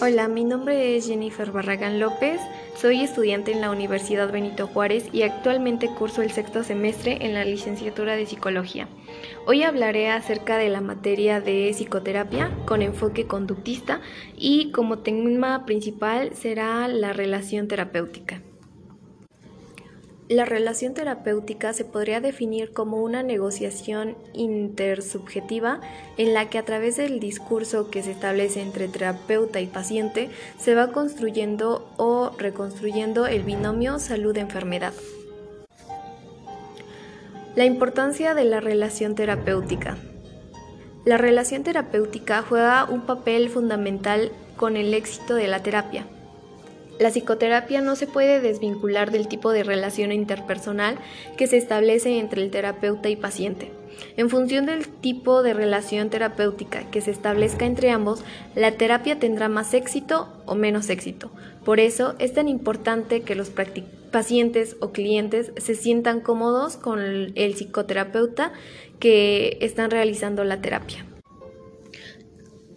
Hola, mi nombre es Jennifer Barragán López, soy estudiante en la Universidad Benito Juárez y actualmente curso el sexto semestre en la licenciatura de Psicología. Hoy hablaré acerca de la materia de psicoterapia con enfoque conductista y como tema principal será la relación terapéutica. La relación terapéutica se podría definir como una negociación intersubjetiva en la que a través del discurso que se establece entre terapeuta y paciente se va construyendo o reconstruyendo el binomio salud-enfermedad. La importancia de la relación terapéutica. La relación terapéutica juega un papel fundamental con el éxito de la terapia. La psicoterapia no se puede desvincular del tipo de relación interpersonal que se establece entre el terapeuta y paciente. En función del tipo de relación terapéutica que se establezca entre ambos, la terapia tendrá más éxito o menos éxito. Por eso es tan importante que los pacientes o clientes se sientan cómodos con el psicoterapeuta que están realizando la terapia.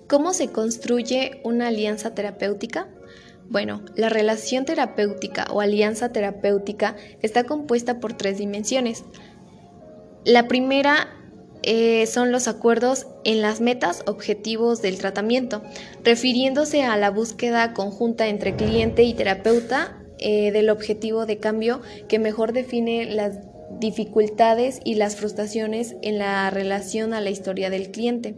¿Cómo se construye una alianza terapéutica? Bueno, la relación terapéutica o alianza terapéutica está compuesta por tres dimensiones. La primera eh, son los acuerdos en las metas objetivos del tratamiento, refiriéndose a la búsqueda conjunta entre cliente y terapeuta eh, del objetivo de cambio que mejor define las dificultades y las frustraciones en la relación a la historia del cliente.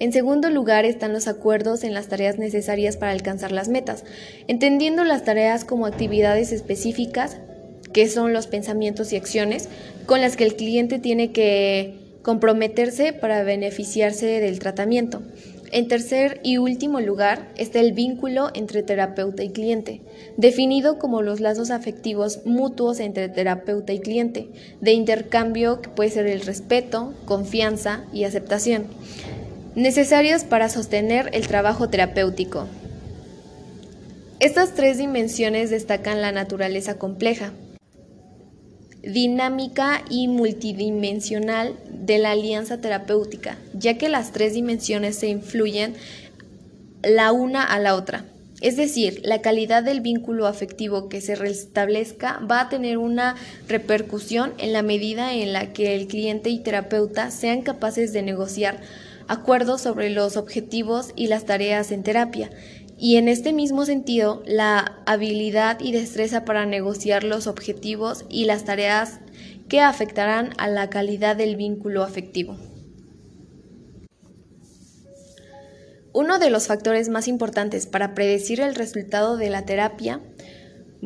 En segundo lugar están los acuerdos en las tareas necesarias para alcanzar las metas, entendiendo las tareas como actividades específicas, que son los pensamientos y acciones, con las que el cliente tiene que comprometerse para beneficiarse del tratamiento. En tercer y último lugar está el vínculo entre terapeuta y cliente, definido como los lazos afectivos mutuos entre terapeuta y cliente, de intercambio que puede ser el respeto, confianza y aceptación necesarios para sostener el trabajo terapéutico. Estas tres dimensiones destacan la naturaleza compleja, dinámica y multidimensional de la alianza terapéutica, ya que las tres dimensiones se influyen la una a la otra. Es decir, la calidad del vínculo afectivo que se restablezca va a tener una repercusión en la medida en la que el cliente y terapeuta sean capaces de negociar acuerdos sobre los objetivos y las tareas en terapia, y en este mismo sentido, la habilidad y destreza para negociar los objetivos y las tareas que afectarán a la calidad del vínculo afectivo. Uno de los factores más importantes para predecir el resultado de la terapia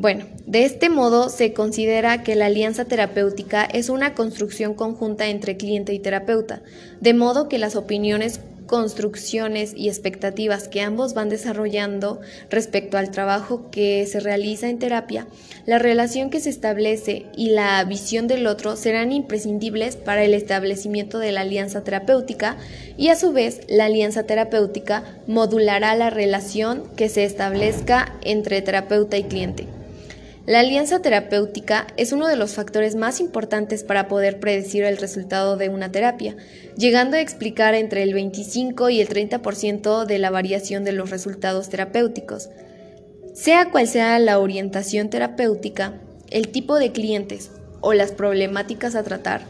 bueno, de este modo se considera que la alianza terapéutica es una construcción conjunta entre cliente y terapeuta, de modo que las opiniones, construcciones y expectativas que ambos van desarrollando respecto al trabajo que se realiza en terapia, la relación que se establece y la visión del otro serán imprescindibles para el establecimiento de la alianza terapéutica y a su vez la alianza terapéutica modulará la relación que se establezca entre terapeuta y cliente. La alianza terapéutica es uno de los factores más importantes para poder predecir el resultado de una terapia, llegando a explicar entre el 25 y el 30% de la variación de los resultados terapéuticos. Sea cual sea la orientación terapéutica, el tipo de clientes o las problemáticas a tratar,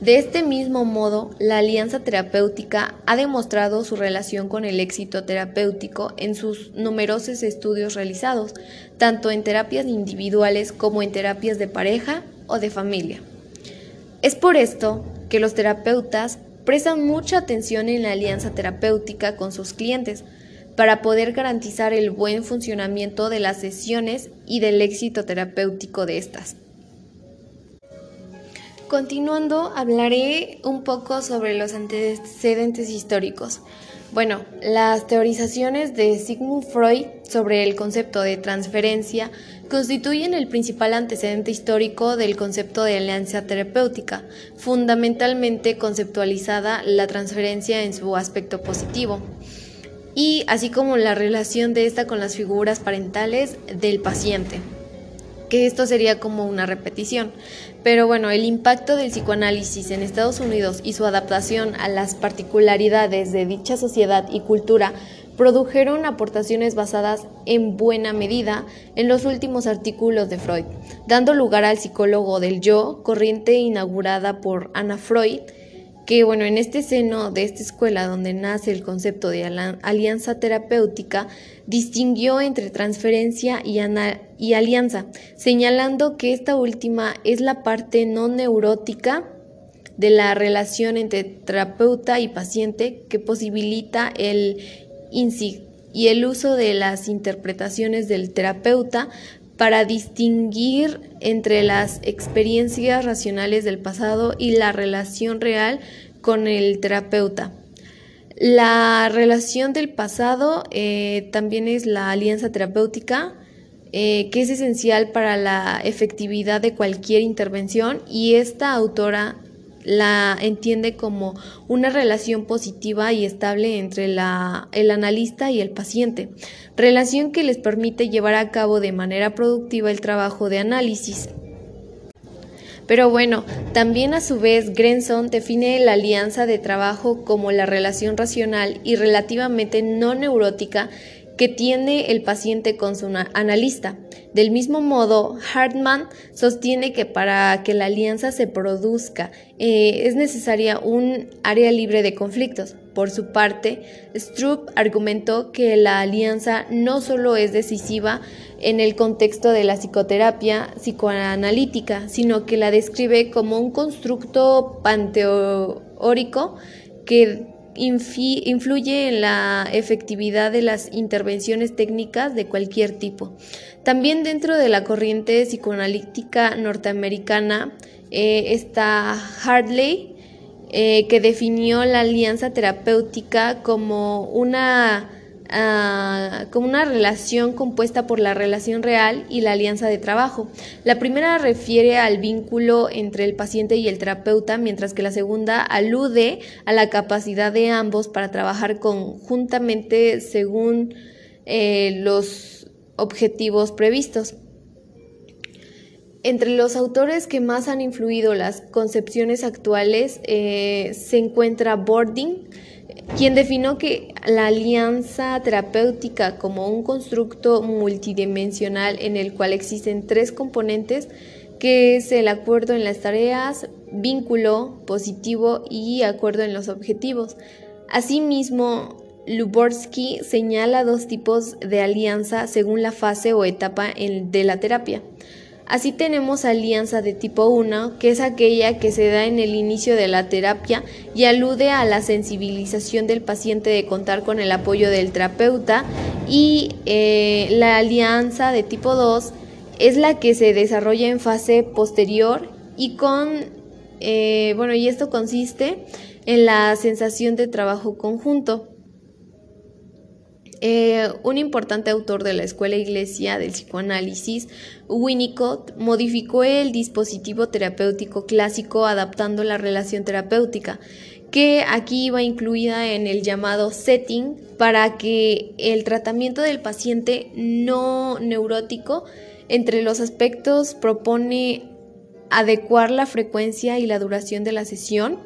de este mismo modo, la alianza terapéutica ha demostrado su relación con el éxito terapéutico en sus numerosos estudios realizados, tanto en terapias individuales como en terapias de pareja o de familia. Es por esto que los terapeutas prestan mucha atención en la alianza terapéutica con sus clientes para poder garantizar el buen funcionamiento de las sesiones y del éxito terapéutico de estas. Continuando, hablaré un poco sobre los antecedentes históricos. Bueno, las teorizaciones de Sigmund Freud sobre el concepto de transferencia constituyen el principal antecedente histórico del concepto de alianza terapéutica, fundamentalmente conceptualizada la transferencia en su aspecto positivo, y así como la relación de esta con las figuras parentales del paciente que esto sería como una repetición. Pero bueno, el impacto del psicoanálisis en Estados Unidos y su adaptación a las particularidades de dicha sociedad y cultura produjeron aportaciones basadas en buena medida en los últimos artículos de Freud, dando lugar al psicólogo del yo, corriente inaugurada por Anna Freud, que bueno, en este seno de esta escuela donde nace el concepto de alianza terapéutica, distinguió entre transferencia y, alianza, señalando que esta última es la parte no neurótica de la relación entre terapeuta y paciente que posibilita el y el uso de las interpretaciones del terapeuta para distinguir entre las experiencias racionales del pasado y la relación real con el terapeuta. La relación del pasado eh, también es la alianza terapéutica, eh, que es esencial para la efectividad de cualquier intervención y esta autora la entiende como una relación positiva y estable entre la, el analista y el paciente, relación que les permite llevar a cabo de manera productiva el trabajo de análisis. Pero bueno, también a su vez Grenson define la alianza de trabajo como la relación racional y relativamente no neurótica que tiene el paciente con su analista. Del mismo modo, Hartman sostiene que para que la alianza se produzca eh, es necesaria un área libre de conflictos. Por su parte, Stroop argumentó que la alianza no solo es decisiva en el contexto de la psicoterapia psicoanalítica, sino que la describe como un constructo panteórico que influye en la efectividad de las intervenciones técnicas de cualquier tipo. También dentro de la corriente psicoanalítica norteamericana eh, está Hartley, eh, que definió la alianza terapéutica como una como una relación compuesta por la relación real y la alianza de trabajo. La primera refiere al vínculo entre el paciente y el terapeuta, mientras que la segunda alude a la capacidad de ambos para trabajar conjuntamente según eh, los objetivos previstos. Entre los autores que más han influido las concepciones actuales eh, se encuentra Bording, quien definió que la alianza terapéutica como un constructo multidimensional en el cual existen tres componentes, que es el acuerdo en las tareas, vínculo positivo y acuerdo en los objetivos. Asimismo, Luborsky señala dos tipos de alianza según la fase o etapa de la terapia. Así tenemos alianza de tipo 1, que es aquella que se da en el inicio de la terapia y alude a la sensibilización del paciente de contar con el apoyo del terapeuta y eh, la alianza de tipo 2 es la que se desarrolla en fase posterior y con, eh, bueno, y esto consiste en la sensación de trabajo conjunto. Eh, un importante autor de la escuela iglesia del psicoanálisis, Winnicott, modificó el dispositivo terapéutico clásico adaptando la relación terapéutica, que aquí iba incluida en el llamado setting para que el tratamiento del paciente no neurótico entre los aspectos propone adecuar la frecuencia y la duración de la sesión,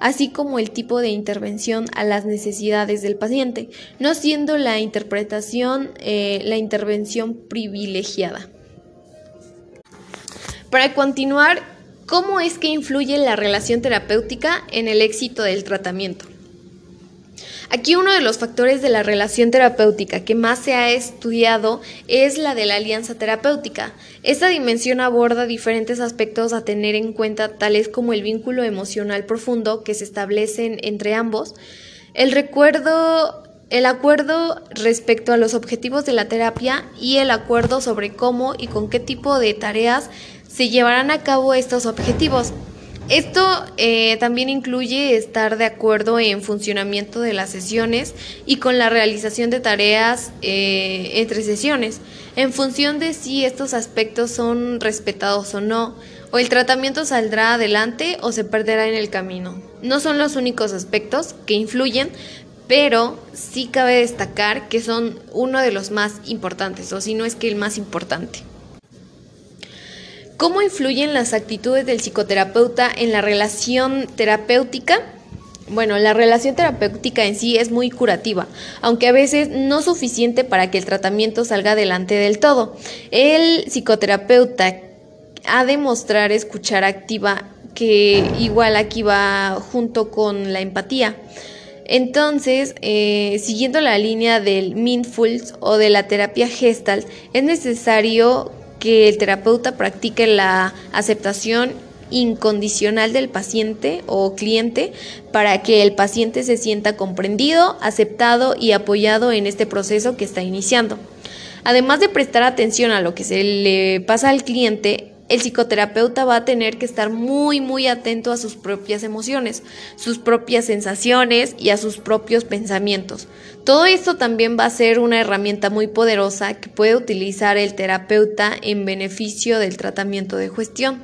así como el tipo de intervención a las necesidades del paciente, no siendo la interpretación eh, la intervención privilegiada. Para continuar, ¿cómo es que influye la relación terapéutica en el éxito del tratamiento? Aquí uno de los factores de la relación terapéutica que más se ha estudiado es la de la alianza terapéutica. Esta dimensión aborda diferentes aspectos a tener en cuenta, tales como el vínculo emocional profundo que se establecen entre ambos, el recuerdo el acuerdo respecto a los objetivos de la terapia y el acuerdo sobre cómo y con qué tipo de tareas se llevarán a cabo estos objetivos. Esto eh, también incluye estar de acuerdo en funcionamiento de las sesiones y con la realización de tareas eh, entre sesiones, en función de si estos aspectos son respetados o no, o el tratamiento saldrá adelante o se perderá en el camino. No son los únicos aspectos que influyen, pero sí cabe destacar que son uno de los más importantes, o si no es que el más importante. ¿Cómo influyen las actitudes del psicoterapeuta en la relación terapéutica? Bueno, la relación terapéutica en sí es muy curativa, aunque a veces no suficiente para que el tratamiento salga adelante del todo. El psicoterapeuta ha de mostrar escuchar activa, que igual aquí va junto con la empatía. Entonces, eh, siguiendo la línea del Mindfulness o de la terapia Gestalt, es necesario que el terapeuta practique la aceptación incondicional del paciente o cliente para que el paciente se sienta comprendido, aceptado y apoyado en este proceso que está iniciando. Además de prestar atención a lo que se le pasa al cliente, el psicoterapeuta va a tener que estar muy muy atento a sus propias emociones, sus propias sensaciones y a sus propios pensamientos. Todo esto también va a ser una herramienta muy poderosa que puede utilizar el terapeuta en beneficio del tratamiento de gestión.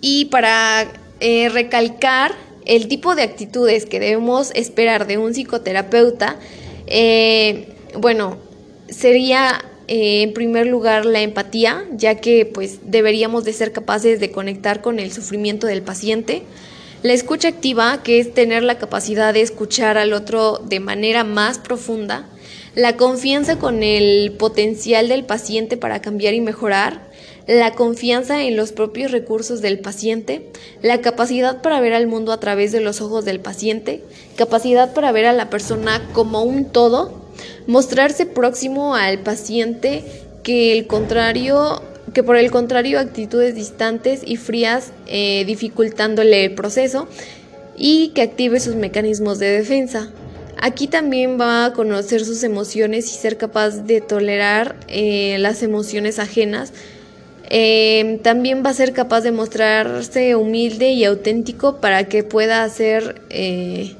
Y para eh, recalcar el tipo de actitudes que debemos esperar de un psicoterapeuta, eh, bueno, sería eh, en primer lugar la empatía, ya que pues deberíamos de ser capaces de conectar con el sufrimiento del paciente. La escucha activa, que es tener la capacidad de escuchar al otro de manera más profunda. La confianza con el potencial del paciente para cambiar y mejorar la confianza en los propios recursos del paciente, la capacidad para ver al mundo a través de los ojos del paciente, capacidad para ver a la persona como un todo, mostrarse próximo al paciente que el contrario que por el contrario actitudes distantes y frías eh, dificultándole el proceso y que active sus mecanismos de defensa. Aquí también va a conocer sus emociones y ser capaz de tolerar eh, las emociones ajenas Em, también va a ser capaz de mostrarse humilde y auténtico para que pueda hacer eh,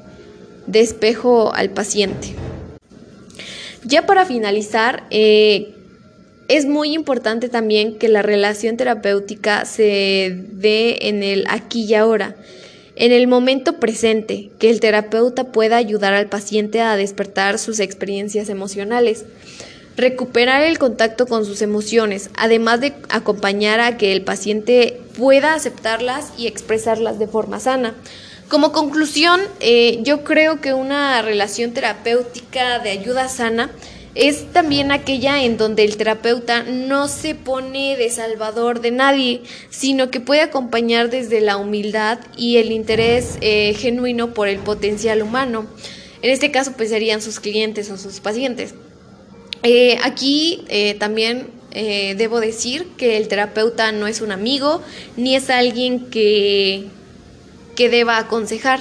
despejo al paciente. Ya para finalizar, eh, es muy importante también que la relación terapéutica se dé en el aquí y ahora, en el momento presente, que el terapeuta pueda ayudar al paciente a despertar sus experiencias emocionales recuperar el contacto con sus emociones, además de acompañar a que el paciente pueda aceptarlas y expresarlas de forma sana. Como conclusión, eh, yo creo que una relación terapéutica de ayuda sana es también aquella en donde el terapeuta no se pone de salvador de nadie, sino que puede acompañar desde la humildad y el interés eh, genuino por el potencial humano. En este caso, pues serían sus clientes o sus pacientes. Eh, aquí también debo decir que el terapeuta no es un amigo ni es alguien que, que deba aconsejar.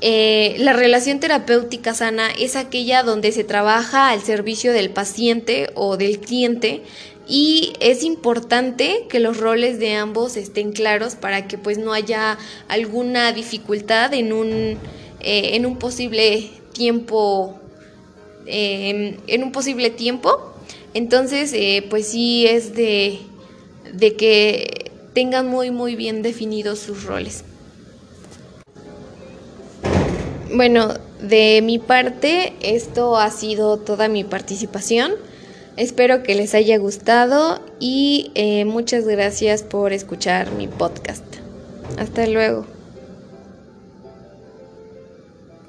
la relación terapéutica sana es aquella donde se trabaja al servicio del paciente o del cliente y es importante que los roles de ambos estén claros para que pues no haya alguna dificultad en un, en un posible tiempo Em, en un posible tiempo. Entonces, eh, pues sí es de, de que tengan muy, muy bien definidos sus roles. Bueno, de mi parte, esto ha sido toda mi participación. Espero que les haya gustado y eh, muchas gracias por escuchar mi podcast. Hasta luego.